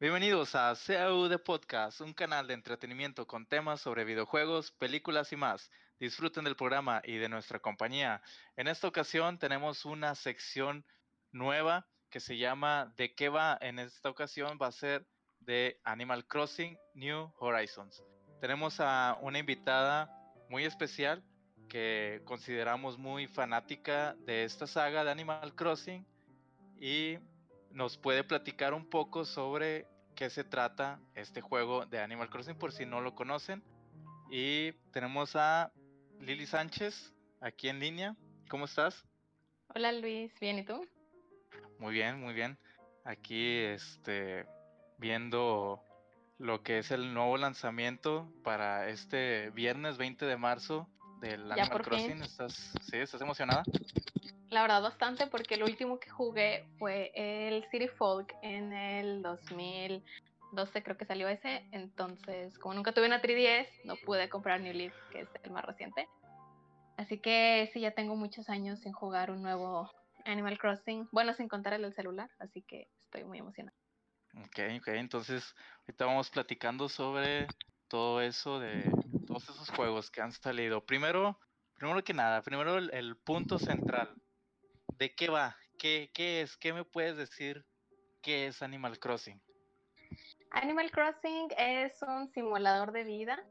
Bienvenidos a CAU de Podcast, un canal de entretenimiento con temas sobre videojuegos, películas y más. Disfruten del programa y de nuestra compañía. En esta ocasión tenemos una sección nueva que se llama ¿De qué va? En esta ocasión va a ser de Animal Crossing New Horizons. Tenemos a una invitada muy especial que consideramos muy fanática de esta saga de Animal Crossing y nos puede platicar un poco sobre qué se trata este juego de Animal Crossing por si no lo conocen. Y tenemos a Lili Sánchez aquí en línea. ¿Cómo estás? Hola Luis, ¿bien y tú? Muy bien, muy bien. Aquí este viendo lo que es el nuevo lanzamiento para este viernes 20 de marzo del Animal Crossing. ¿Estás, sí, ¿Estás emocionada? La verdad bastante porque el último que jugué fue el City Folk en el 2012 creo que salió ese, entonces como nunca tuve una 3DS no pude comprar New Leaf que es el más reciente. Así que sí, ya tengo muchos años sin jugar un nuevo Animal Crossing, bueno, sin contar el del celular, así que estoy muy emocionada. Ok, ok, entonces ahorita vamos platicando sobre todo eso de todos esos juegos que han salido. Primero, primero que nada, primero el punto central. ¿De qué va? ¿Qué, ¿Qué es? ¿Qué me puedes decir? ¿Qué es Animal Crossing? Animal Crossing es un simulador de vida.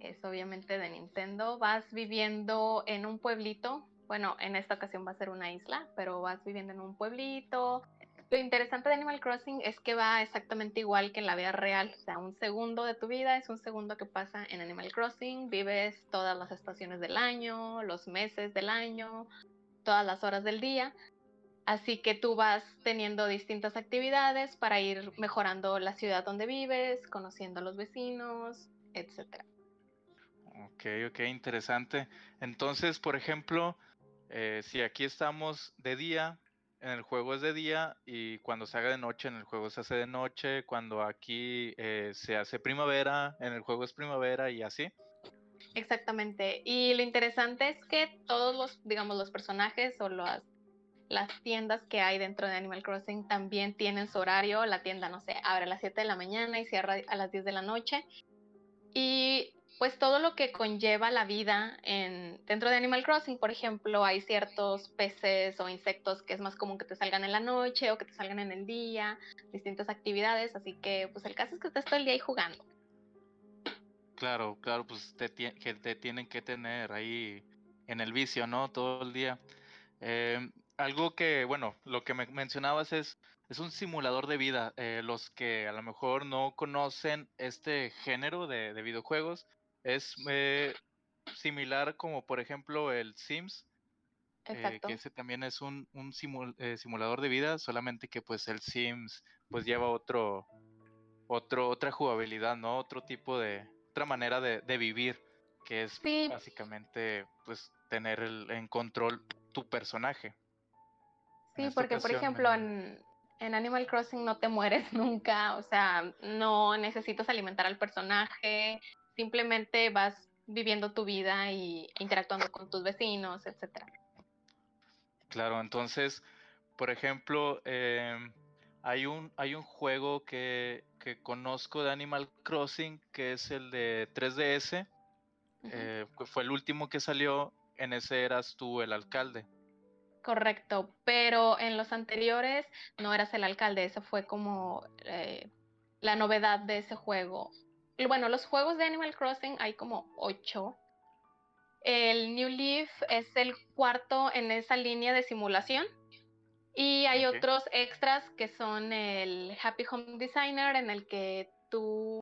Es obviamente de Nintendo. Vas viviendo en un pueblito. Bueno, en esta ocasión va a ser una isla, pero vas viviendo en un pueblito. Lo interesante de Animal Crossing es que va exactamente igual que en la vida real. O sea, un segundo de tu vida es un segundo que pasa en Animal Crossing. Vives todas las estaciones del año, los meses del año, todas las horas del día. Así que tú vas teniendo distintas actividades para ir mejorando la ciudad donde vives, conociendo a los vecinos, etc. Ok, ok, interesante. Entonces, por ejemplo, eh, si aquí estamos de día, en el juego es de día y cuando se haga de noche, en el juego se hace de noche, cuando aquí eh, se hace primavera, en el juego es primavera y así. Exactamente. Y lo interesante es que todos los, digamos, los personajes o las, tiendas que hay dentro de Animal Crossing también tienen su horario. La tienda, no sé, abre a las 7 de la mañana y cierra a las 10 de la noche. Y pues todo lo que conlleva la vida en, dentro de Animal Crossing, por ejemplo, hay ciertos peces o insectos que es más común que te salgan en la noche o que te salgan en el día, distintas actividades, así que pues el caso es que estés todo el día ahí jugando. Claro, claro, pues te, que te tienen que tener ahí en el vicio, ¿no? Todo el día. Eh, algo que, bueno, lo que me mencionabas es, es un simulador de vida. Eh, los que a lo mejor no conocen este género de, videojuegos, es eh, similar como por ejemplo el Sims, que ese también es un, un simulador de vida, solamente que pues el Sims pues lleva otro, otro, otra jugabilidad, ¿no? Otro tipo de, otra manera de, vivir, que es básicamente pues tener en control tu personaje. Sí, porque por ejemplo en, Animal Crossing no te mueres nunca, o sea, no necesitas alimentar al personaje, simplemente vas viviendo tu vida y interactuando con tus vecinos, etcétera. Claro, entonces, por ejemplo, em, hay un, hay un juego que, conozco de Animal Crossing que es el de 3DS. Eh, fue el último que salió. En ese eras tú el alcalde. Correcto, pero en los anteriores no eras el alcalde. Esa fue como eh, la novedad de ese juego. Bueno, los juegos de Animal Crossing hay como ocho. El New Leaf es el cuarto en esa línea de simulación y hay otros extras que son el Happy Home Designer, en el que tú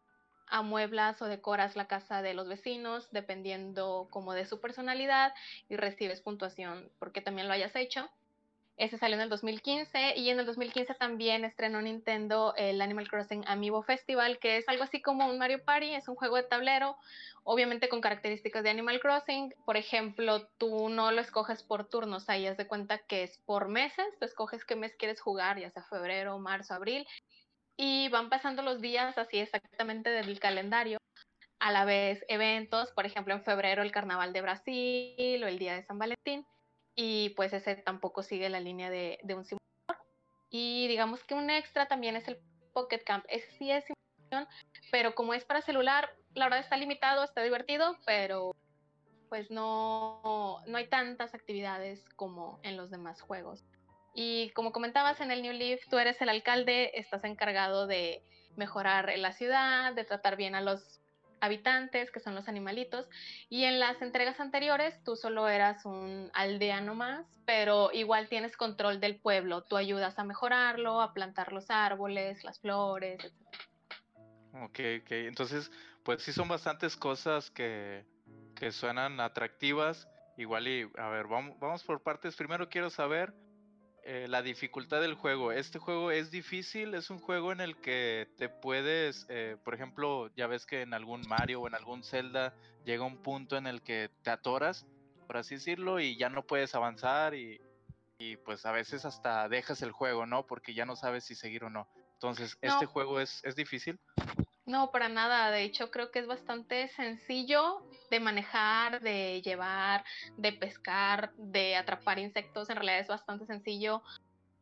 amueblas o decoras la casa de los vecinos, dependiendo como de su personalidad, y recibes puntuación porque también lo hayas hecho. Ese salió en el 2015 y en el 2015 también estrenó Nintendo el Animal Crossing Amiibo Festival, que es algo así como un Mario Party, es un juego de tablero, obviamente con características de Animal Crossing. Por ejemplo, tú no lo escoges por turnos, ahí haz de cuenta que es por meses, tú escoges qué mes quieres jugar, ya sea febrero, marzo, abril, y van pasando los días así exactamente del calendario a la vez eventos, por ejemplo en febrero el Carnaval de Brasil o el Día de San Valentín y pues ese tampoco sigue la línea de, un simulador. Y digamos que un extra también es el Pocket Camp. Es, sí es simulación, pero como es para celular, la verdad está limitado, está divertido, pero pues no, no hay tantas actividades como en los demás juegos. Y como comentabas en el New Leaf, tú eres el alcalde, estás encargado de mejorar la ciudad, de tratar bien a los habitantes, que son los animalitos. Y en las entregas anteriores tú solo eras un aldeano más, pero igual tienes control del pueblo. Tú ayudas a mejorarlo, a plantar los árboles, las flores, etc. Ok, ok. Entonces, pues sí son bastantes cosas que, que suenan atractivas. Igual y, a ver, vamos, vamos por partes. Primero quiero saber eh, la dificultad del juego. Este juego es difícil, es un juego en el que te puedes, eh, por ejemplo, ya ves que en algún Mario o en algún Zelda llega un punto en el que te atoras, por así decirlo, y ya no puedes avanzar y, pues a veces hasta dejas el juego, ¿no? Porque ya no sabes si seguir o no. Entonces, ¿este juego es, es difícil? No, para nada. De hecho, creo que es bastante sencillo de manejar, de llevar, de pescar, de atrapar insectos. En realidad es bastante sencillo.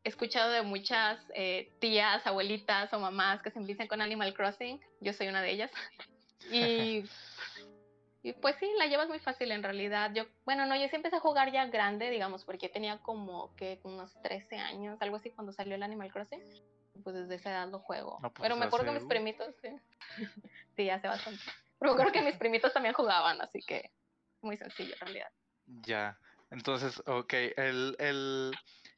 He escuchado de muchas eh, tías, abuelitas o mamás que se empiezan con Animal Crossing. Yo soy una de ellas. Y, pues sí, la llevas muy fácil en realidad. Yo, bueno, no, yo sí empecé a jugar ya grande, digamos, porque tenía como que unos 13 años, algo así, cuando salió el Animal Crossing pues desde esa edad lo juego. Pues, Pero me acuerdo que mis primitos, sí. sí, hace bastante. Pero me acuerdo que mis primitos también jugaban, así que muy sencillo en realidad. Ya, entonces, ok, el, el,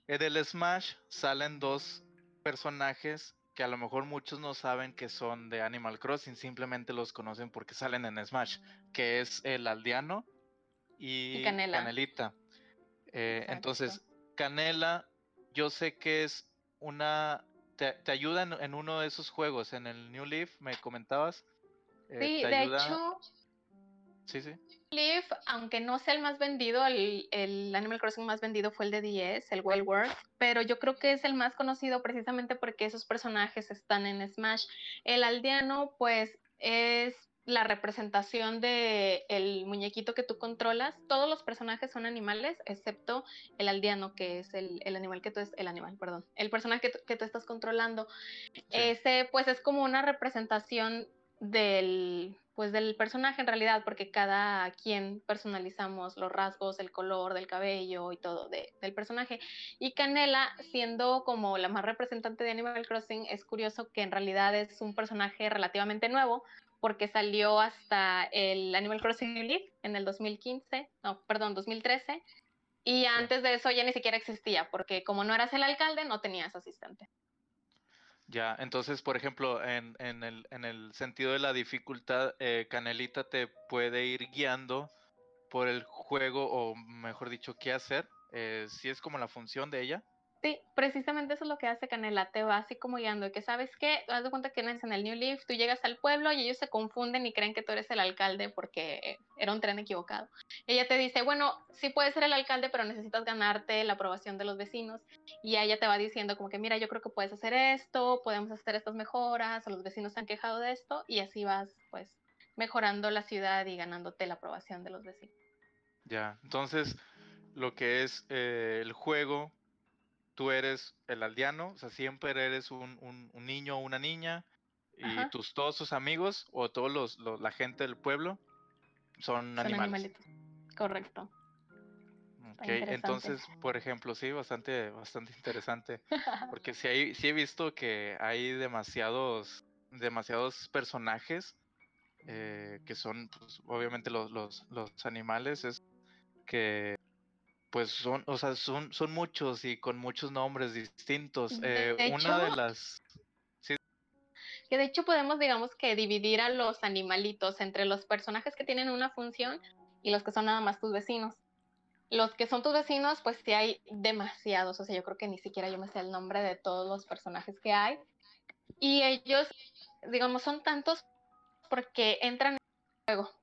en el Smash salen dos personajes que a lo mejor muchos no saben que son de Animal Crossing, simplemente los conocen porque salen en Smash, que es el aldeano y, Canelita. Eh, entonces, Canela, yo sé que es una te, te ayuda en, uno de esos juegos, en el New Leaf, me comentabas. Eh, sí, de hecho. Sí, sí. Leaf, aunque no sea el más vendido, el, el, Animal Crossing más vendido fue el de 10, el Wild World, pero yo creo que es el más conocido precisamente porque esos personajes están en Smash. El aldeano, pues, es la representación de el muñequito que tú controlas. Todos los personajes son animales, excepto el aldeano, que es el, animal que tú es, el animal, perdón, el personaje que, tú estás controlando. Ese, pues, es como una representación del, pues, del personaje en realidad, porque cada quien personalizamos los rasgos, el color del cabello y todo del personaje. Y Canela, siendo como la más representante de Animal Crossing, es curioso que en realidad es un personaje relativamente nuevo, porque salió hasta el Animal Crossing New Leaf en el 2015, no, perdón, 2013, y antes de eso ya ni siquiera existía, porque como no eras el alcalde, no tenías asistente. Ya, entonces, por ejemplo, en, en, el, en el, sentido de la dificultad, eh, Canelita te puede ir guiando por el juego, o mejor dicho, qué hacer, eh, si es como la función de ella. Sí, precisamente eso es lo que hace Canela, te va así como guiando, que sabes qué, haz de cuenta que eres en el New Leaf, tú llegas al pueblo y ellos se confunden y creen que tú eres el alcalde porque era un tren equivocado. Ella te dice, bueno, sí puedes ser el alcalde, pero necesitas ganarte la aprobación de los vecinos, y ella te va diciendo como que, mira, yo creo que puedes hacer esto, podemos hacer estas mejoras, o los vecinos se han quejado de esto, y así vas, pues, mejorando la ciudad y ganándote la aprobación de los vecinos. Ya, entonces, lo que es eh, el juego tú eres el aldeano, o sea, siempre eres un, un, niño o una niña y tus todos tus amigos o todos los, la gente del pueblo son, animales. Correcto. Ok, entonces, por ejemplo, sí, bastante, bastante interesante, porque sí, hay, sí he visto que hay demasiados, demasiados personajes eh, que son, pues, obviamente los, los, los animales, es que pues son, o sea, son, son muchos y con muchos nombres distintos. Eh, una de las... Que de hecho podemos, digamos que dividir a los animalitos entre los personajes que tienen una función y los que son nada más tus vecinos. Los que son tus vecinos, pues sí hay demasiados, o sea, yo creo que ni siquiera yo me sé el nombre de todos los personajes que hay. Y ellos, digamos, son tantos porque entran en el juego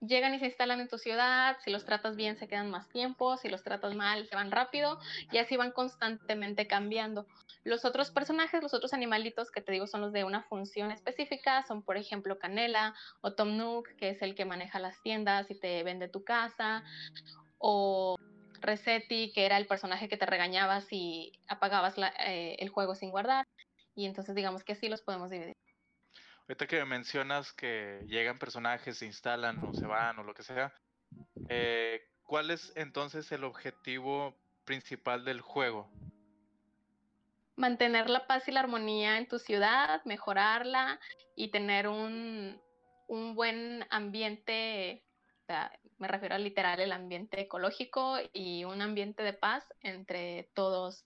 llegan y se instalan en tu ciudad, si los tratas bien se quedan más tiempo, si los tratas mal se van rápido y así van constantemente cambiando. Los otros personajes, los otros animalitos que te digo son los de una función específica, son por ejemplo Canela o Tom Nook, que es el que maneja las tiendas y te vende tu casa, o Resetti, que era el personaje que te regañaba si apagabas eh, el juego sin guardar. Y entonces digamos que así los podemos dividir. Ahorita que mencionas que llegan personajes, se instalan o se van o lo que sea, eh, ¿cuál es entonces el objetivo principal del juego? Mantener la paz y la armonía en tu ciudad, mejorarla y tener un, un buen ambiente, o sea, me refiero a literal el ambiente ecológico y un ambiente de paz entre todos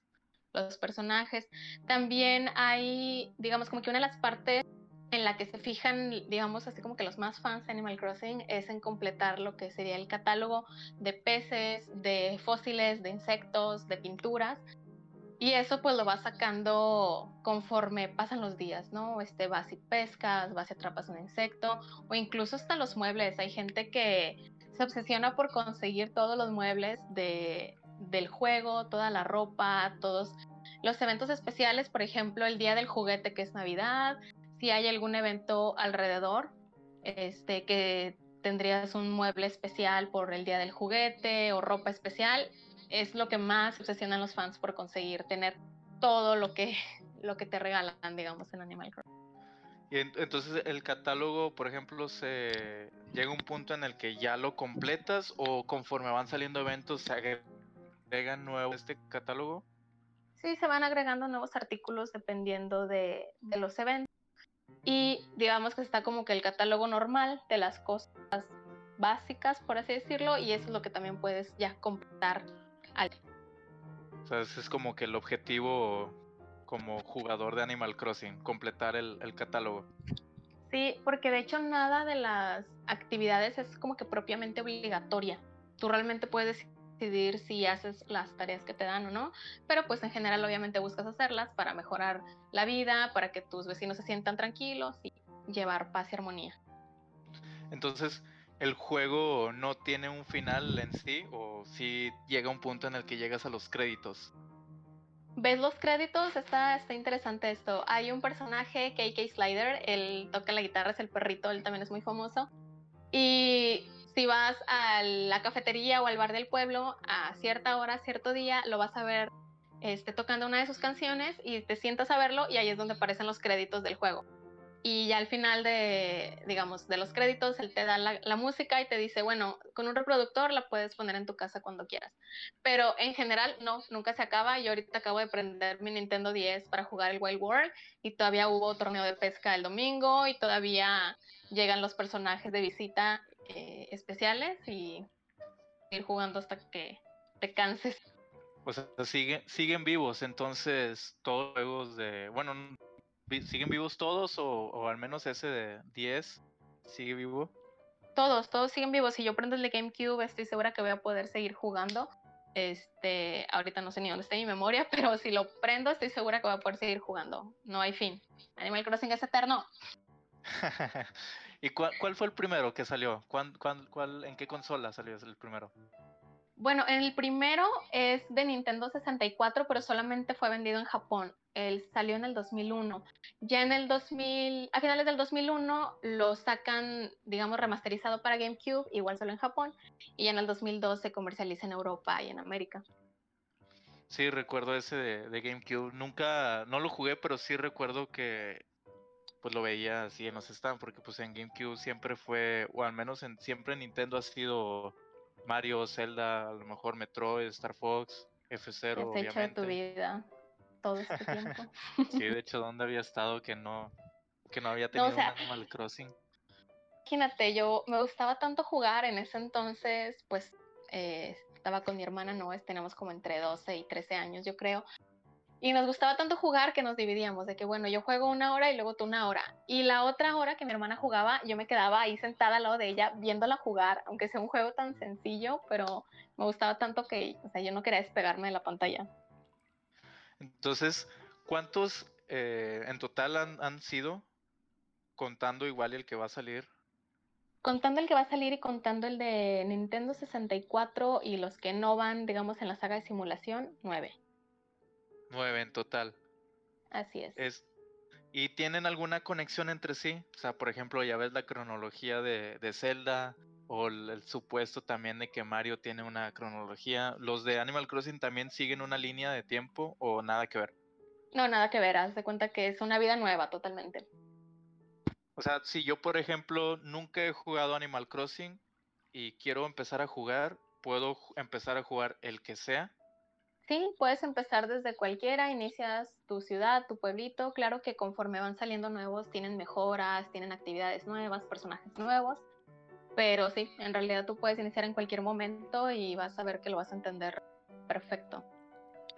los personajes. También hay, digamos, como que una de las partes en la que se fijan, digamos, así como que los más fans de Animal Crossing es en completar lo que sería el catálogo de peces, de fósiles, de insectos, de pinturas. Y eso pues lo vas sacando conforme pasan los días, ¿no? Este, vas y pescas, vas y atrapas un insecto, o incluso hasta los muebles. Hay gente que se obsesiona por conseguir todos los muebles de, del juego, toda la ropa, todos los eventos especiales, por ejemplo, el día del juguete que es Navidad, si hay algún evento alrededor, este, que tendrías un mueble especial por el día del juguete o ropa especial, es lo que más obsesionan los fans por conseguir, tener todo lo que, lo que te regalan, digamos, en Animal Crossing. Y entonces el catálogo, por ejemplo, se llega un punto en el que ya lo completas o conforme van saliendo eventos se agregan nuevos este catálogo. Sí, se van agregando nuevos artículos dependiendo de, de los eventos. Y digamos que está como que el catálogo normal de las cosas básicas, por así decirlo, y eso es lo que también puedes ya completar al. O sea, ese es como que el objetivo como jugador de Animal Crossing, completar el, el catálogo. Sí, porque de hecho nada de las actividades es como que propiamente obligatoria. Tú realmente puedes decidir si haces las tareas que te dan o no, pero pues en general obviamente buscas hacerlas para mejorar la vida, para que tus vecinos se sientan tranquilos y llevar paz y armonía. Entonces, ¿el juego no tiene un final en sí o si llega un punto en el que llegas a los créditos? ¿Ves los créditos? Está, está interesante esto. Hay un personaje, KK Slider, él toca la guitarra, es el perrito, él también es muy famoso. Y si vas a la cafetería o al bar del pueblo a cierta hora, cierto día, lo vas a ver este, tocando una de sus canciones y te sientas a verlo y ahí es donde aparecen los créditos del juego. Y ya al final de, digamos, de los créditos, él te da la, la, música y te dice, bueno, con un reproductor la puedes poner en tu casa cuando quieras. Pero en general, no, nunca se acaba. Yo ahorita acabo de prender mi Nintendo 10 para jugar el Wild World y todavía hubo torneo de pesca el domingo y todavía llegan los personajes de visita eh, especiales y ir jugando hasta que te canses. O sea, siguen, siguen vivos, entonces todos los juegos de, bueno, ¿siguen vivos todos o, o, al menos ese de 10 sigue vivo? Todos, todos siguen vivos. Si yo prendo el de GameCube, estoy segura que voy a poder seguir jugando. Este, ahorita no sé ni dónde está mi memoria, pero si lo prendo, estoy segura que voy a poder seguir jugando. No hay fin. Animal Crossing es eterno. ¿Y cuál, cuál, fue el primero que salió? ¿Cuál, cuál, cuál, en qué consola salió el primero? Bueno, el primero es de Nintendo 64, pero solamente fue vendido en Japón. Él salió en el 2001. Ya en el 2000, a finales del 2001 lo sacan, digamos, remasterizado para GameCube, igual solo en Japón, y ya en el 2002 se comercializa en Europa y en América. Sí, recuerdo ese de, de GameCube. Nunca, no lo jugué, pero sí recuerdo que pues lo veía así en los stands, porque pues en GameCube siempre fue, o al menos en, siempre Nintendo ha sido Mario, Zelda, a lo mejor Metroid, Star Fox, F0, ¿Qué has hecho de tu vida todo este tiempo? sí, de hecho, ¿dónde había estado que no, que no había tenido no, o sea, un Animal Crossing? Imagínate, yo me gustaba tanto jugar en ese entonces, pues eh, estaba con mi hermana, no, tenemos como entre 12 y 13 años, yo creo. Y nos gustaba tanto jugar que nos dividíamos, de que bueno, yo juego una hora y luego tú una hora. Y la otra hora que mi hermana jugaba, yo me quedaba ahí sentada al lado de ella viéndola jugar, aunque sea un juego tan sencillo, pero me gustaba tanto que, o sea, yo no quería despegarme de la pantalla. Entonces, ¿cuántos eh, en total han, han sido? Contando igual el que va a salir. Contando el que va a salir y contando el de Nintendo 64 y los que no van, digamos, en la saga de simulación, nueve. Nueve en total. Así es. es. ¿Y tienen alguna conexión entre sí? O sea, por ejemplo, ya ves la cronología de, de Zelda o el, el, supuesto también de que Mario tiene una cronología. ¿Los de Animal Crossing también siguen una línea de tiempo o nada que ver? No, nada que ver, haz de cuenta que es una vida nueva totalmente. O sea, si yo, por ejemplo, nunca he jugado Animal Crossing y quiero empezar a jugar, ¿puedo empezar a jugar el que sea? Sí, puedes empezar desde cualquiera, inicias tu ciudad, tu pueblito, claro que conforme van saliendo nuevos tienen mejoras, tienen actividades nuevas, personajes nuevos, pero sí, en realidad tú puedes iniciar en cualquier momento y vas a ver que lo vas a entender perfecto.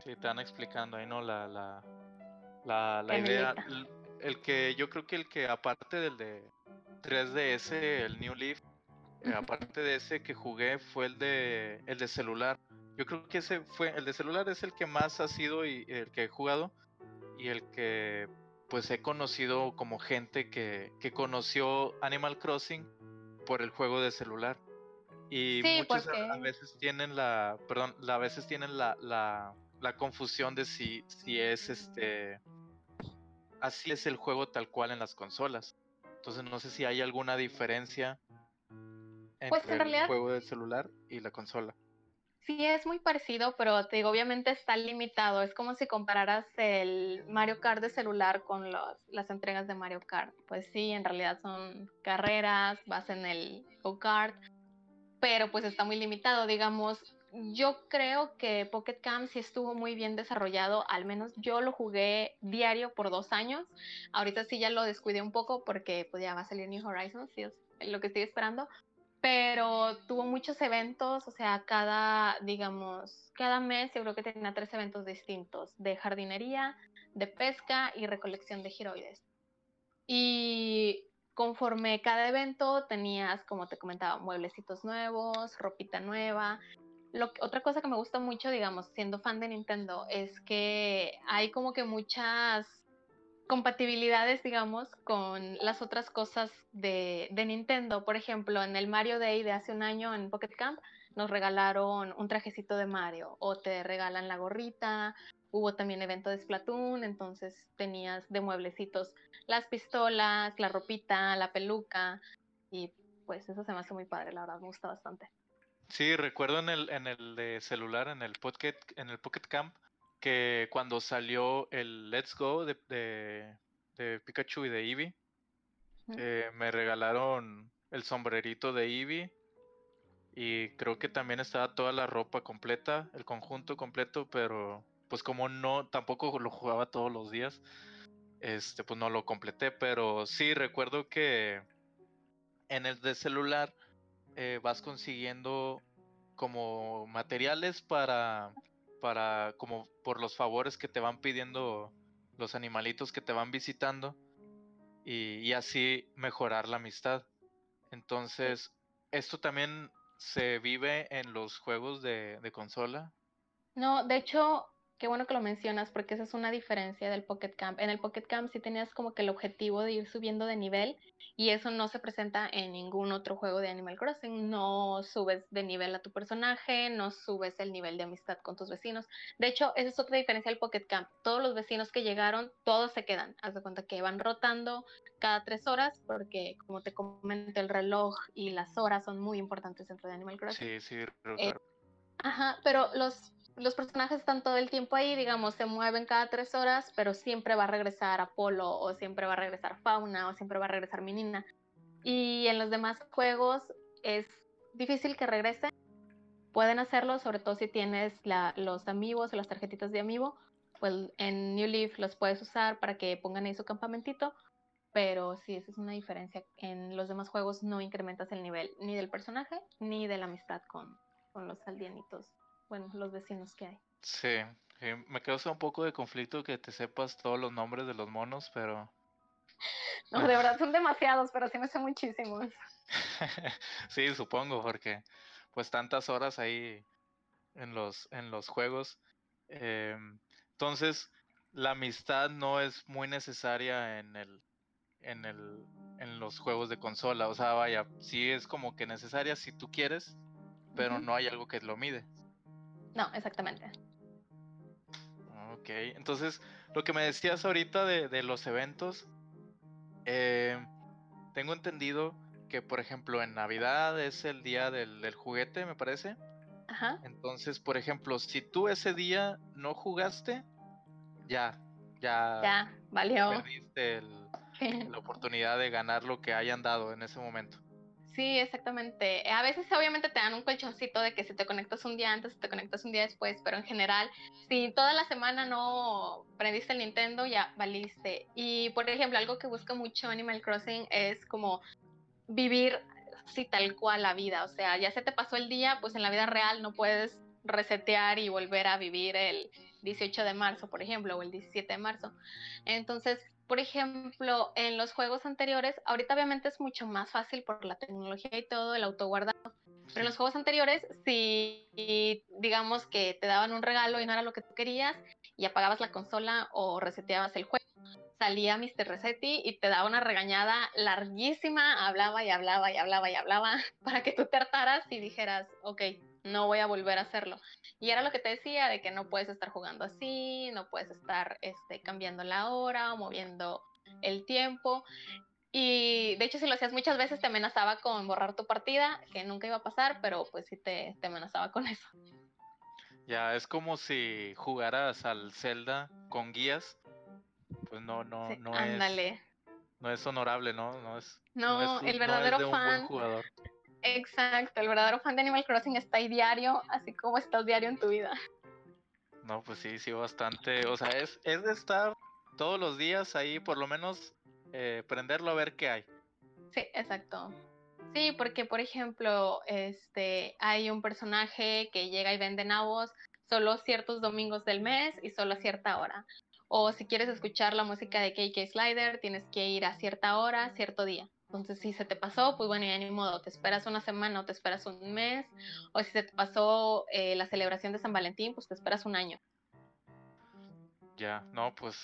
Sí, te van explicando ahí, ¿no? La, la, la, la idea. El, que yo creo que el que aparte del de 3DS, el New Leaf, eh, aparte de ese que jugué fue el de el de celular. Yo creo que ese fue el de celular es el que más ha sido y el que he jugado y el que pues he conocido como gente que, que conoció Animal Crossing por el juego de celular. Y muchos a, veces tienen la, perdón, a veces tienen la, la, la, confusión de si, si es este, así es el juego tal cual en las consolas. Entonces no sé si hay alguna diferencia pues, entre el juego de celular y la consola. Sí, es muy parecido, pero te digo, obviamente está limitado. Es como si compararas el Mario Kart de celular con las entregas de Mario Kart. Pues sí, en realidad son carreras, vas en el go-kart, pero pues está muy limitado. Digamos, yo creo que Pocket Camp sí estuvo muy bien desarrollado, al menos yo lo jugué diario por dos años. Ahorita sí ya lo descuidé un poco porque pues ya va a salir New Horizons, sí, es lo que estoy esperando pero tuvo muchos eventos, o sea, cada, digamos, cada mes yo creo que tenía tres eventos distintos, de jardinería, de pesca y recolección de giroides. Y conforme cada evento tenías, como te comentaba, mueblecitos nuevos, ropita nueva. Lo, otra cosa que me gusta mucho, digamos, siendo fan de Nintendo, es que hay como que muchas compatibilidades, digamos, con las otras cosas de, Nintendo. Por ejemplo, en el Mario Day de hace un año en Pocket Camp nos regalaron un trajecito de Mario o te regalan la gorrita. Hubo también evento de Splatoon, entonces tenías de mueblecitos las pistolas, la ropita, la peluca y pues eso se me hace muy padre, la verdad me gusta bastante. Sí, recuerdo en el, en el de celular, en el Pocket, en el Pocket Camp, que cuando salió el Let's Go de, de, Pikachu y de Eevee, eh, me regalaron el sombrerito de Eevee y creo que también estaba toda la ropa completa, el conjunto completo, pero pues como no, tampoco lo jugaba todos los días, este, pues no lo completé, pero sí recuerdo que en el de celular eh, vas consiguiendo como materiales para para como por los favores que te van pidiendo los animalitos que te van visitando y, así mejorar la amistad. Entonces, ¿esto también se vive en los juegos de, de consola? No, de hecho, Qué bueno que lo mencionas porque esa es una diferencia del Pocket Camp. En el Pocket Camp sí tenías como que el objetivo de ir subiendo de nivel y eso no se presenta en ningún otro juego de Animal Crossing. No subes de nivel a tu personaje, no subes el nivel de amistad con tus vecinos. De hecho, esa es otra diferencia del Pocket Camp. Todos los vecinos que llegaron, todos se quedan. Haz de cuenta que van rotando cada tres horas porque, como te comento, el reloj y las horas son muy importantes dentro de Animal Crossing. Sí, sí, eh, Ajá, pero los los personajes están todo el tiempo ahí, digamos, se mueven cada tres horas, pero siempre va a regresar Apolo, o siempre va a regresar Fauna, o siempre va a regresar Minina. Y en los demás juegos es difícil que regresen. Pueden hacerlo, sobre todo si tienes los amigos o las tarjetitas de amigo. Pues en New Leaf los puedes usar para que pongan ahí su campamentito. Pero sí, esa es una diferencia. En los demás juegos no incrementas el nivel ni del personaje ni de la amistad con, con los aldeanitos bueno, los vecinos que hay. Sí, me causa un poco de conflicto que te sepas todos los nombres de los monos, pero... No, de verdad son demasiados, pero sí me sé muchísimos. sí, supongo, porque pues tantas horas ahí en los, en los juegos. Em, entonces, la amistad no es muy necesaria en el, en el, en los juegos de consola. O sea, vaya, sí es como que necesaria si tú quieres, pero no hay algo que lo mide. No, exactamente. Ok, entonces lo que me decías ahorita de, los eventos, eh, tengo entendido que, por ejemplo, en Navidad es el día del, juguete, me parece. Ajá. Entonces, por ejemplo, si tú ese día no jugaste, ya, ya, ya valió. Perdiste la oportunidad de ganar lo que hayan dado en ese momento. Sí, exactamente. A veces obviamente te dan un colchoncito de que si te conectas un día antes, te conectas un día después, pero en general, si toda la semana no prendiste el Nintendo, ya valiste. Y por ejemplo, algo que busca mucho Animal Crossing es como vivir sí tal cual la vida. O sea, ya se te pasó el día, pues en la vida real no puedes resetear y volver a vivir el 18 de marzo, por ejemplo, o el 17 de marzo. Entonces, por ejemplo, en los juegos anteriores, ahorita obviamente es mucho más fácil por la tecnología y todo, el autoguardado, pero en los juegos anteriores, si digamos que te daban un regalo y no era lo que tú querías, y apagabas la consola o reseteabas el juego, salía Mr. Resetti y te daba una regañada larguísima, hablaba y hablaba y hablaba y hablaba para que tú te hartaras y dijeras, ok, no voy a volver a hacerlo. Y era lo que te decía, de que no puedes estar jugando así, no puedes estar este, cambiando la hora o moviendo el tiempo. Y de hecho, si lo hacías muchas veces, te amenazaba con borrar tu partida, que nunca iba a pasar, pero pues sí te, te amenazaba con eso. Ya, es como si jugaras al Zelda con guías. Pues no, no, no es. No es honorable, ¿no? No es. No, el verdadero de un fan. Buen jugador. Exacto, el verdadero fan de Animal Crossing está ahí diario, así como estás diario en tu vida. No, pues sí, sí, bastante. O sea, es, es de estar todos los días ahí, por lo menos eh, prenderlo a ver qué hay. Sí, exacto. Sí, porque por ejemplo, este, hay un personaje que llega y vende nabos solo ciertos domingos del mes y solo a cierta hora. O si quieres escuchar la música de KK Slider, tienes que ir a cierta hora, cierto día. Entonces, si se te pasó, pues bueno, ya ni modo, te esperas una semana o te esperas un mes, o si se te pasó eh, la celebración de San Valentín, pues te esperas un año. Ya, no, pues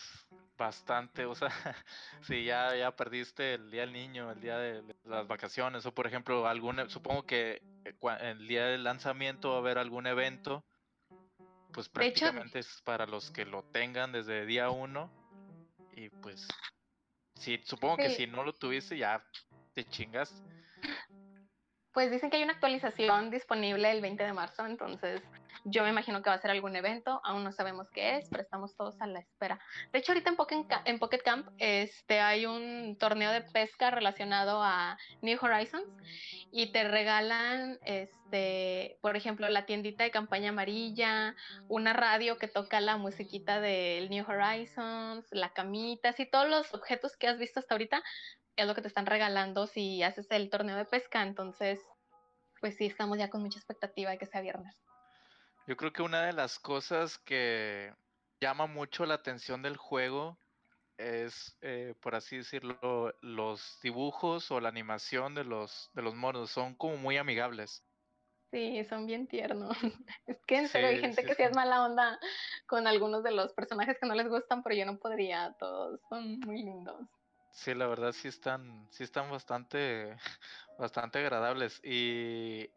bastante, o sea, si ya, ya perdiste el día del niño, el día de las vacaciones, o por ejemplo, algún, supongo que eh, el día del lanzamiento va a haber algún evento, pues prácticamente es para los que lo tengan desde día uno, y pues Sí, supongo que si no lo tuviste ya te chingas. Pues dicen que hay una actualización disponible el 20 de marzo, entonces yo me imagino que va a ser algún evento, aún no sabemos qué es, pero estamos todos a la espera. De hecho, ahorita en Pocket, en Pocket Camp este, hay un torneo de pesca relacionado a New Horizons y te regalan, este, por ejemplo, la tiendita de campaña amarilla, una radio que toca la musiquita del New Horizons, la camita, así todos los objetos que has visto hasta ahorita es lo que te están regalando si haces el torneo de pesca. Entonces, pues sí, estamos ya con mucha expectativa de que sea viernes. Yo creo que una de las cosas que llama mucho la atención del juego es, eh, por así decirlo, los dibujos o la animación de los, de los monos. Son como muy amigables. Sí, son bien tiernos. Es que en serio hay gente que sí. es mala onda con algunos de los personajes que no les gustan, pero yo no podría. Todos son muy lindos. Sí, la verdad sí están, sí están bastante, bastante agradables. Y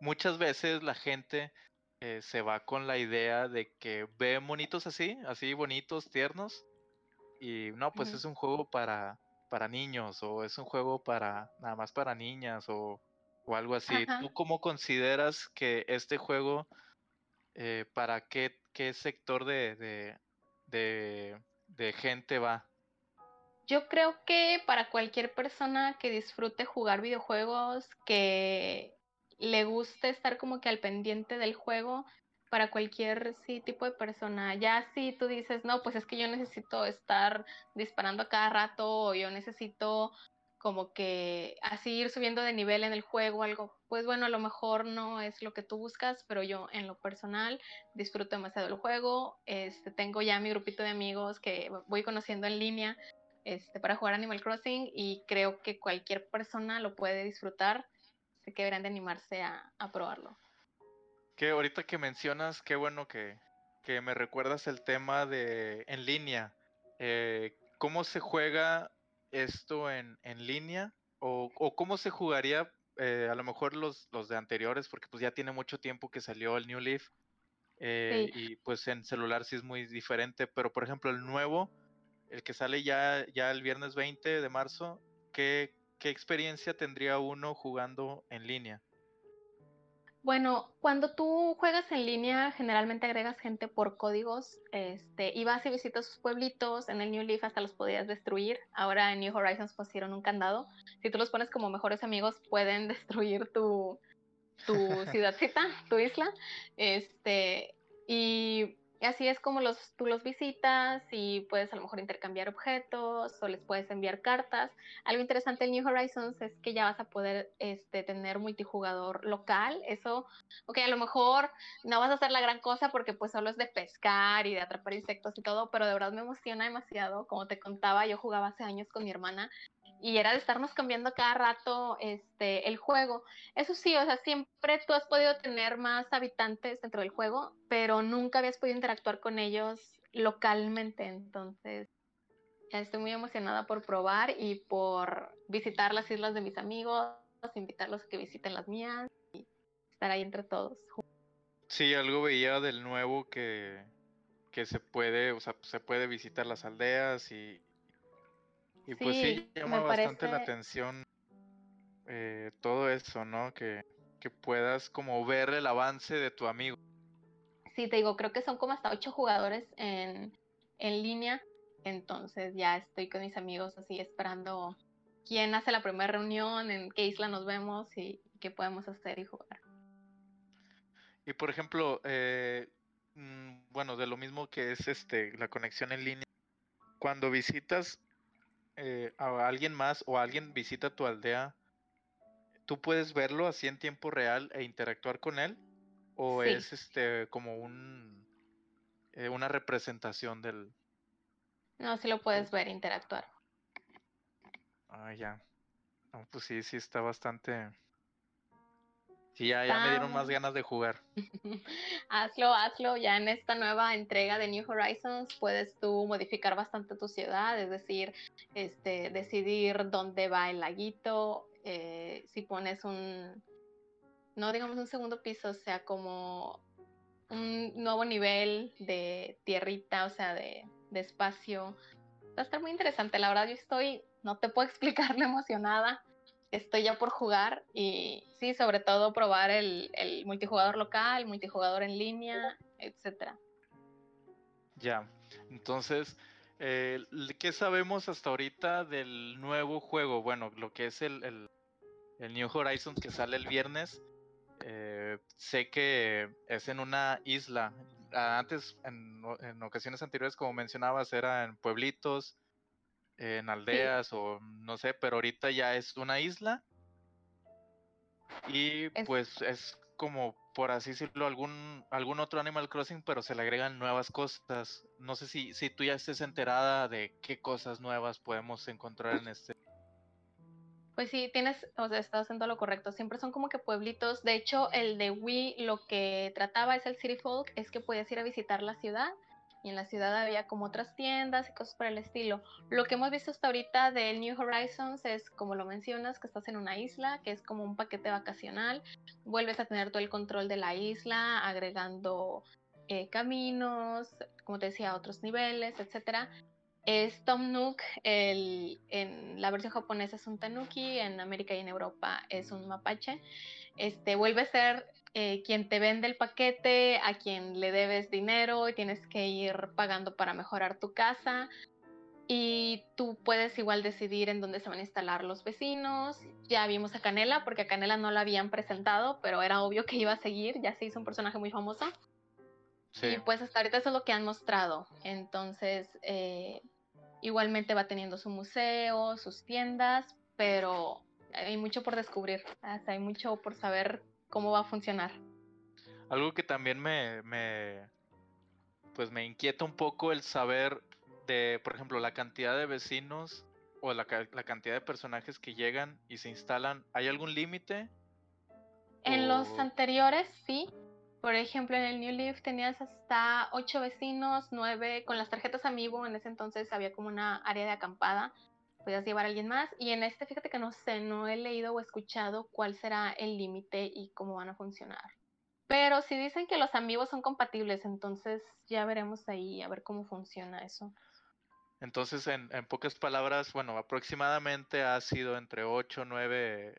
muchas veces la gente eh, se va con la idea de que ve monitos así, así bonitos, tiernos. Y no, pues es un juego para, para niños, o es un juego para nada más para niñas, o, o algo así. ¿Tú cómo consideras que este juego, eh, para qué, qué sector de, de, de, de gente va? Yo creo que para cualquier persona que disfrute jugar videojuegos, que le guste estar como que al pendiente del juego, para cualquier sí, tipo de persona. Ya si tú dices, no, pues es que yo necesito estar disparando a cada rato, o yo necesito como que así ir subiendo de nivel en el juego, algo, pues bueno, a lo mejor no es lo que tú buscas, pero yo en lo personal disfruto demasiado el juego. Este, tengo ya mi grupito de amigos que voy conociendo en línea este, para jugar Animal Crossing y creo que cualquier persona lo puede disfrutar. Así que deberían de animarse a, a probarlo. Que ahorita que mencionas, qué bueno que, que me recuerdas el tema de en línea. Eh, ¿Cómo se juega esto en, en línea? O, o, cómo se jugaría eh, a lo mejor los, los de anteriores? Porque pues ya tiene mucho tiempo que salió el New Leaf. Eh, sí. Y pues en celular sí es muy diferente. Pero por ejemplo, el nuevo el que sale ya, ya el viernes 20 de marzo, ¿qué, ¿qué experiencia tendría uno jugando en línea? Bueno, cuando tú juegas en línea, generalmente agregas gente por códigos, este, y vas y visitas sus pueblitos, en el New Leaf hasta los podías destruir, ahora en New Horizons pusieron un candado, si tú los pones como mejores amigos pueden destruir tu, tu ciudadcita, tu isla, este, y así es como los, tú los visitas y puedes a lo mejor intercambiar objetos o les puedes enviar cartas. Algo interesante en New Horizons es que ya vas a poder este, tener multijugador local. Eso, ok, a lo mejor no vas a hacer la gran cosa porque pues solo es de pescar y de atrapar insectos y todo, pero de verdad me emociona demasiado. Como te contaba, yo jugaba hace años con mi hermana y era de estarnos cambiando cada rato este, el juego. Eso sí, o sea, siempre tú has podido tener más habitantes dentro del juego, pero nunca habías podido interactuar con ellos localmente. Entonces, estoy muy emocionada por probar y por visitar las islas de mis amigos, invitarlos a que visiten las mías y estar ahí entre todos. Sí, algo veía del nuevo que, que se puede, o sea, se puede visitar las aldeas y, y pues sí, llama bastante la atención eh, todo eso, ¿no? Que, que puedas como ver el avance de tu amigo. Sí, te digo, creo que son como hasta ocho jugadores en, en línea. Entonces ya estoy con mis amigos así esperando quién hace la primera reunión, en qué isla nos vemos y qué podemos hacer y jugar. Y por ejemplo, eh, mm, bueno, de lo mismo que es este la conexión en línea, cuando visitas eh, a alguien más o alguien visita tu aldea, ¿tú puedes verlo así en tiempo real e interactuar con él? ¿O es este como un eh, una representación del... No, sí lo puedes ver, interactuar. Ah, ya. pues sí, sí está bastante Sí, ya, ya me dieron más ganas de jugar. hazlo, hazlo. Ya en esta nueva entrega de New Horizons puedes tú modificar bastante tu ciudad, es decir, este, decidir dónde va el laguito, eh, si pones un, no digamos un segundo piso, o sea, como un nuevo nivel de tierrita, o sea, de, de espacio. Va a estar muy interesante, la verdad yo estoy, no te puedo explicar lo emocionada estoy ya por jugar y sí, sobre todo probar el, multijugador local, multijugador en línea, etcétera. Ya, entonces, eh, ¿qué sabemos hasta ahorita del nuevo juego? Bueno, lo que es el, New Horizons que sale el viernes. Eh, sé que es en una isla. Antes, en, en, ocasiones anteriores, como mencionabas, era en pueblitos en aldeas o no sé, pero ahorita ya es una isla y pues es como por así decirlo algún algún otro Animal Crossing, pero se le agregan nuevas cosas. No sé si si tú ya estés enterada de qué cosas nuevas podemos encontrar en este pues sí, tienes, o sea, estás haciendo lo correcto. Siempre son como que pueblitos. De hecho, el de Wii lo que trataba es el City Folk, es que puedes ir a visitar la ciudad y en la ciudad había como otras tiendas y cosas por el estilo. Lo que hemos visto hasta ahorita de New Horizons es, como lo mencionas, que estás en una isla, que es como un paquete vacacional, vuelves a tener todo el control de la isla, agregando eh, caminos, como te decía, otros niveles, etcétera. Es Tom Nook, el, en la versión japonesa es un tanuki, en América y en Europa es un mapache. Este, vuelve a ser eh, quien te vende el paquete, a quien le debes dinero y tienes que ir pagando para mejorar tu casa. Y tú puedes igual decidir en dónde se van a instalar los vecinos. Ya vimos a Canela, porque a Canela no la habían presentado, pero era obvio que iba a seguir, ya se hizo un personaje muy famoso. Y pues hasta ahorita eso es lo que han mostrado. Entonces, eh, igualmente va teniendo su museo, sus tiendas, pero hay mucho por descubrir, hay mucho por saber cómo va a funcionar. Algo que también me, me, pues me inquieta un poco el saber de, por ejemplo, la cantidad de vecinos o la, cantidad de personajes que llegan y se instalan. ¿Hay algún límite? En los anteriores sí. Por ejemplo, en el New Leaf tenías hasta ocho vecinos, nueve con las tarjetas Amiibo. En ese entonces había como una área de acampada puedas llevar a alguien más. Y en este, fíjate que no sé, no he leído o escuchado cuál será el límite y cómo van a funcionar. Pero si dicen que los amigos son compatibles, entonces ya veremos ahí a ver cómo funciona eso. Entonces, en, pocas palabras, bueno, aproximadamente ha sido entre 8 o 9,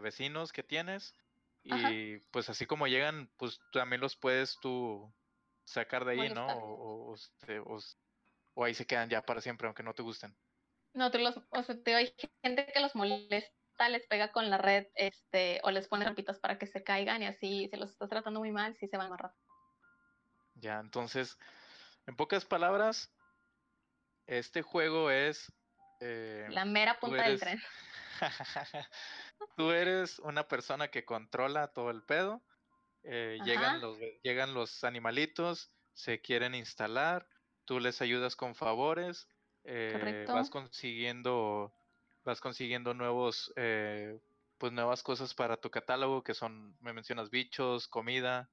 vecinos que tienes Y pues así como llegan, pues también los puedes tú sacar de ahí, ¿no? Este, o, o, ahí se quedan ya para siempre, aunque no te gusten. No, tú los, o sea, te, hay gente que los molesta, les pega con la red, este, o les pone rampitas para que se caigan y así, si los estás tratando muy mal, sí se van a amarrar. Ya, entonces, en pocas palabras, este juego es... Eh, la mera punta del tren. tú eres una persona que controla todo el pedo. Eh, llegan, los, llegan los animalitos, se quieren instalar, tú les ayudas con favores, eh, vas consiguiendo, vas consiguiendo nuevos, eh, pues nuevas cosas para tu catálogo que son, me mencionas bichos, comida,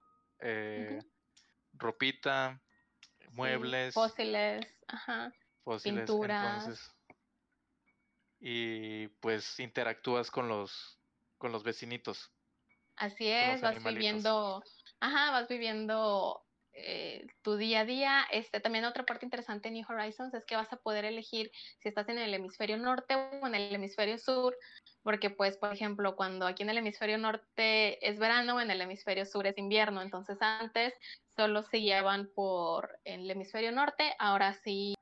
ropita, muebles, fósiles, ajá, fósiles, pinturas. y pues interactúas con los con los vecinitos. Así es, vas viviendo, ajá, vas viviendo eh, tu día a día. Este, también otra parte interesante en New Horizons es que vas a poder elegir si estás en el hemisferio norte o en el hemisferio sur, porque pues, por ejemplo, cuando aquí en el hemisferio norte es verano, en el hemisferio sur es invierno, entonces antes solo se guiaban por el hemisferio norte, ahora sí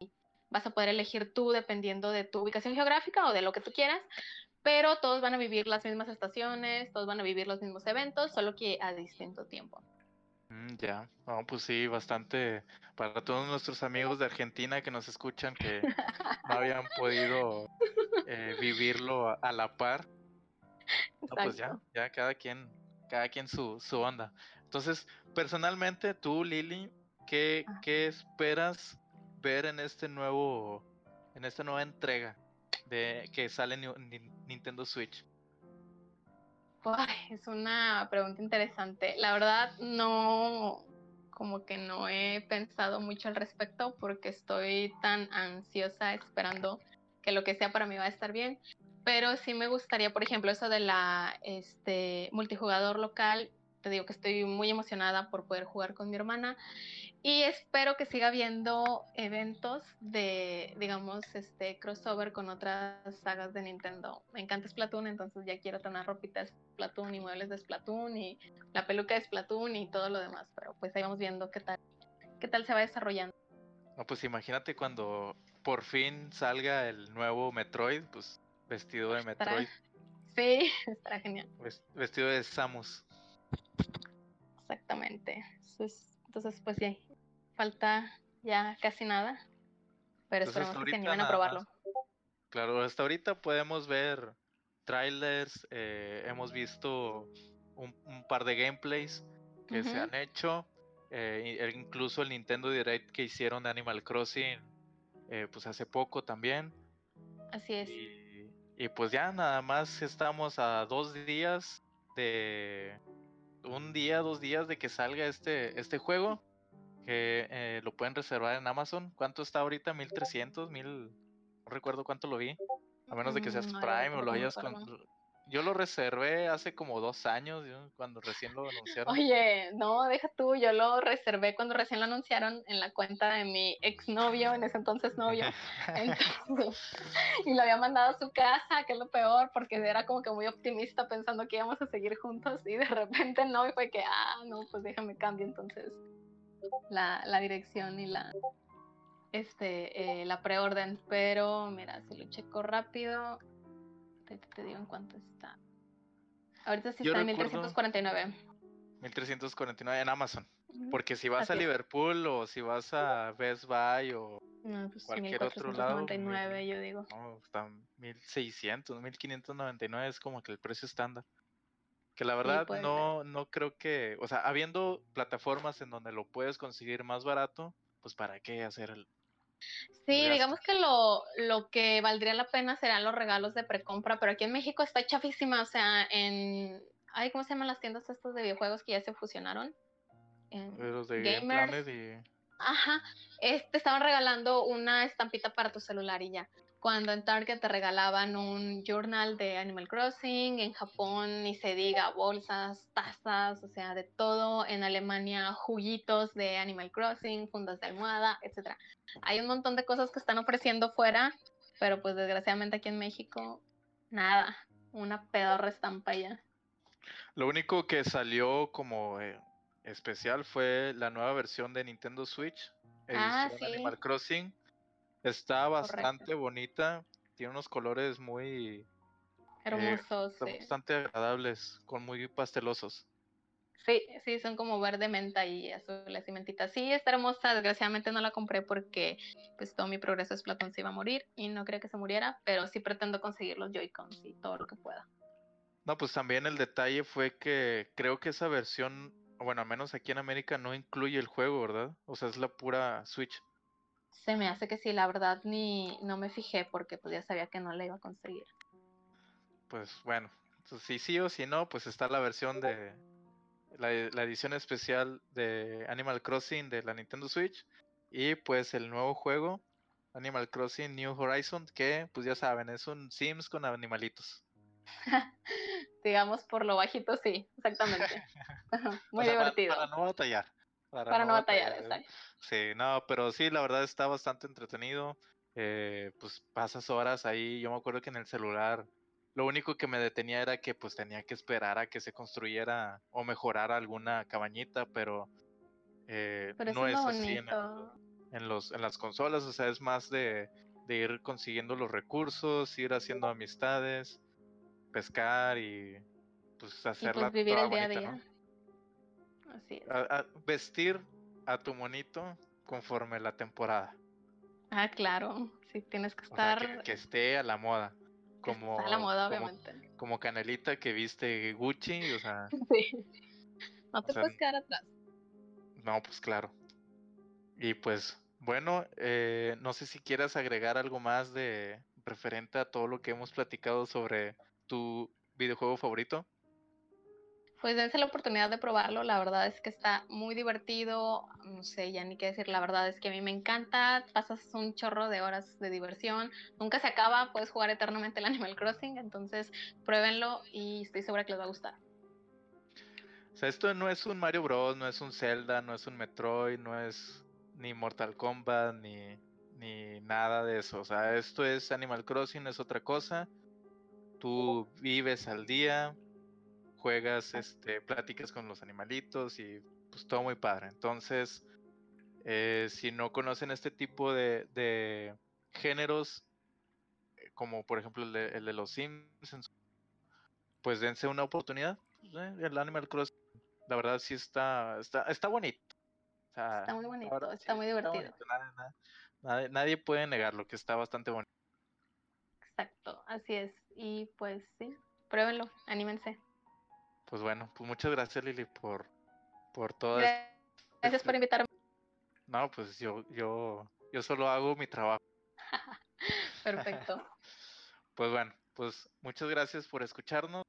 vas a poder elegir tú dependiendo de tu ubicación geográfica o de lo que tú quieras, pero todos van a vivir las mismas estaciones, todos van a vivir los mismos eventos, solo que a distinto tiempo. Mm, ya, no, pues sí, bastante para todos nuestros amigos de Argentina que nos escuchan que no habían podido eh, vivirlo a, la par. pues ya, ya cada quien, cada quien su, su onda. Entonces, personalmente, tú, Lili, ¿qué, ¿qué esperas ver en este nuevo, en esta nueva entrega de que sale en Nintendo Switch? Es una pregunta interesante. La verdad, no, como que no he pensado mucho al respecto porque estoy tan ansiosa esperando que lo que sea para mí va a estar bien. Pero sí me gustaría, por ejemplo, eso de la este multijugador local. Te digo que estoy muy emocionada por poder jugar con mi hermana y espero que siga habiendo eventos de, digamos, este crossover con otras sagas de Nintendo. Me encanta Splatoon, entonces ya quiero tener ropita de Splatoon y muebles de Splatoon y la peluca de Splatoon y todo lo demás. Pero pues ahí vamos viendo qué tal, qué tal se va desarrollando. No, pues imagínate cuando por fin salga el nuevo Metroid, pues vestido de Metroid. Sí, estará genial. Vestido de Samus. Exactamente. Entonces, pues ya, falta ya casi nada, pero esperamos que se animen a probarlo. Claro, hasta ahorita podemos ver trailers, eh, hemos visto un, par de gameplays que se han hecho, eh, incluso el Nintendo Direct que hicieron de Animal Crossing, eh, pues hace poco también. Así es. Y, y, pues ya nada más estamos a dos días de un día, dos días de que salga este, este juego que eh, lo pueden reservar en Amazon. ¿Cuánto está ahorita? ¿1300? ¿1000? No recuerdo cuánto lo vi. A menos de que seas mm, Prime o lo hayas... Yo lo reservé hace como dos años, cuando recién lo anunciaron. Oye, no, deja tú, yo lo reservé cuando recién lo anunciaron en la cuenta de mi exnovio, en ese entonces novio. y lo había mandado a su casa, que es lo peor, porque era como que muy optimista pensando que íbamos a seguir juntos y de repente no, y fue que, ah, no, pues déjame cambiar entonces la, la dirección y la este eh, la preorden, pero mira, si lo checo rápido, te, digo en cuánto está. Ahorita sí está en 1349. 1349 en Amazon. Porque si vas a Liverpool o si vas a Best Buy o pues cualquier otro lado. yo digo. No, está 1600, 1599 es como que el precio estándar. Que la verdad no, no creo que, o sea, habiendo plataformas en donde lo puedes conseguir más barato, pues para qué hacer el... Sí, digamos que lo, lo que valdría la pena serán los regalos de precompra, pero aquí en México está chafísima, o sea, en... Ay, ¿cómo se llaman las tiendas estas de videojuegos que ya se fusionaron? En los de Gamers. Y... Ajá, este, estaban regalando una estampita para tu celular y ya cuando en Target te regalaban un journal de Animal Crossing, en Japón ni se diga bolsas, tazas, o sea, de todo, en Alemania juguitos de Animal Crossing, fundas de almohada, etc. Hay un montón de cosas que están ofreciendo fuera, pero pues desgraciadamente aquí en México, nada, una pedorra estampa ya. Lo único que salió como eh, especial fue la nueva versión de Nintendo Switch, Ah, edición sí. Animal Crossing. Está Correcto. bastante bonita, tiene unos colores muy Hermosos, sí. bastante agradables, con muy pastelosos. Sí, sí, son como verde menta y azules y mentita. Sí, está hermosa. Desgraciadamente no la compré porque pues todo mi progreso es Platón se iba a morir y no creo que se muriera, pero sí pretendo conseguir los Joy-Cons y todo lo que pueda. No, pues también el detalle fue que creo que esa versión, bueno, al menos aquí en América no incluye el juego, ¿verdad? O sea, es la pura Switch. Se me hace que sí, la verdad ni no me fijé porque pues ya sabía que no la iba a conseguir. Pues bueno, entonces, si sí o si no, pues está la versión de la, la edición especial de Animal Crossing de la Nintendo Switch y pues el nuevo juego Animal Crossing New Horizon que pues ya saben, es un Sims con animalitos. Digamos por lo bajito, sí, exactamente. Muy O sea, pa- divertido. Para, no batallar. Para, Para no batallar, exacto. Sí, no, pero sí, la verdad está bastante entretenido. eh, pues pasas horas ahí. Yo me acuerdo que en el celular lo único que me detenía era que pues tenía que esperar a que se construyera o mejorara alguna cabañita, pero eh, Pero no es así en, los, en las consolas. O sea, es más de, de ir consiguiendo los recursos, ir haciendo amistades, pescar y pues Y hacerla pues vivir toda el día a día. ¿no? Así es. a- a- vestir a tu monito conforme la temporada. Ah, claro. Sí, tienes que O sea, estar que, que esté a la moda. que Como, a la moda, como, obviamente. como Canelita que viste Gucci, o sea, Sí. No te sea, puedes quedar atrás. no, pues claro. Y pues, bueno, eh, no sé si quieras agregar algo más de referente a todo lo que hemos platicado sobre tu videojuego favorito. Pues dense la oportunidad de probarlo, la verdad es que está muy divertido, no sé ya ni qué decir, la verdad es que a mí me encanta, pasas un chorro de horas de diversión, nunca se acaba, puedes jugar eternamente el Animal Crossing, entonces pruébenlo y estoy segura que les va a gustar. O sea, esto no es un Mario Bros, no es un Zelda, no es un Metroid, no es ni Mortal Kombat, ni, ni nada de eso. O sea, esto es Animal Crossing, es otra cosa. Tú vives al día, juegas, este, platicas con los animalitos y pues todo muy padre. Entonces, eh, si no conocen este tipo de, de géneros, eh, como por ejemplo el de, el de los Sims, pues dense una oportunidad. eh, El Animal Crossing, la verdad sí está, está, está bonito. O sea, Está muy bonito, verdad está sí muy divertido. bonito, nada- nada- nadie, nadie puede negarlo, que está bastante bonito. Exacto, así es. Y pues sí, pruébenlo, anímense. Pues bueno, pues muchas gracias Lili por, por todo Gracias por invitarme. No, pues yo, yo, yo solo hago mi trabajo. Perfecto. Pues bueno, pues muchas gracias por escucharnos.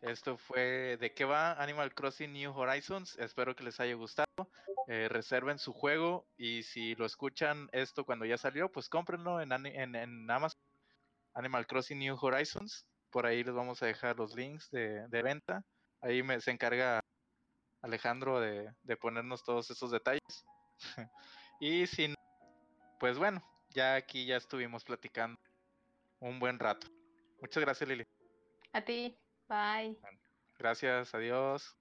Esto fue de qué va Animal Crossing New Horizons. Espero que les haya gustado. Eh, reserven su juego y si lo escuchan esto cuando ya salió, pues cómprenlo en, en, en Amazon. Animal Crossing New Horizons. Por ahí les vamos a dejar los links de, de venta. Ahí me, se encarga Alejandro de, de ponernos todos esos detalles. y si no, pues bueno, ya aquí ya estuvimos platicando un buen rato. Muchas gracias, Lili. A ti, bye. Gracias, adiós.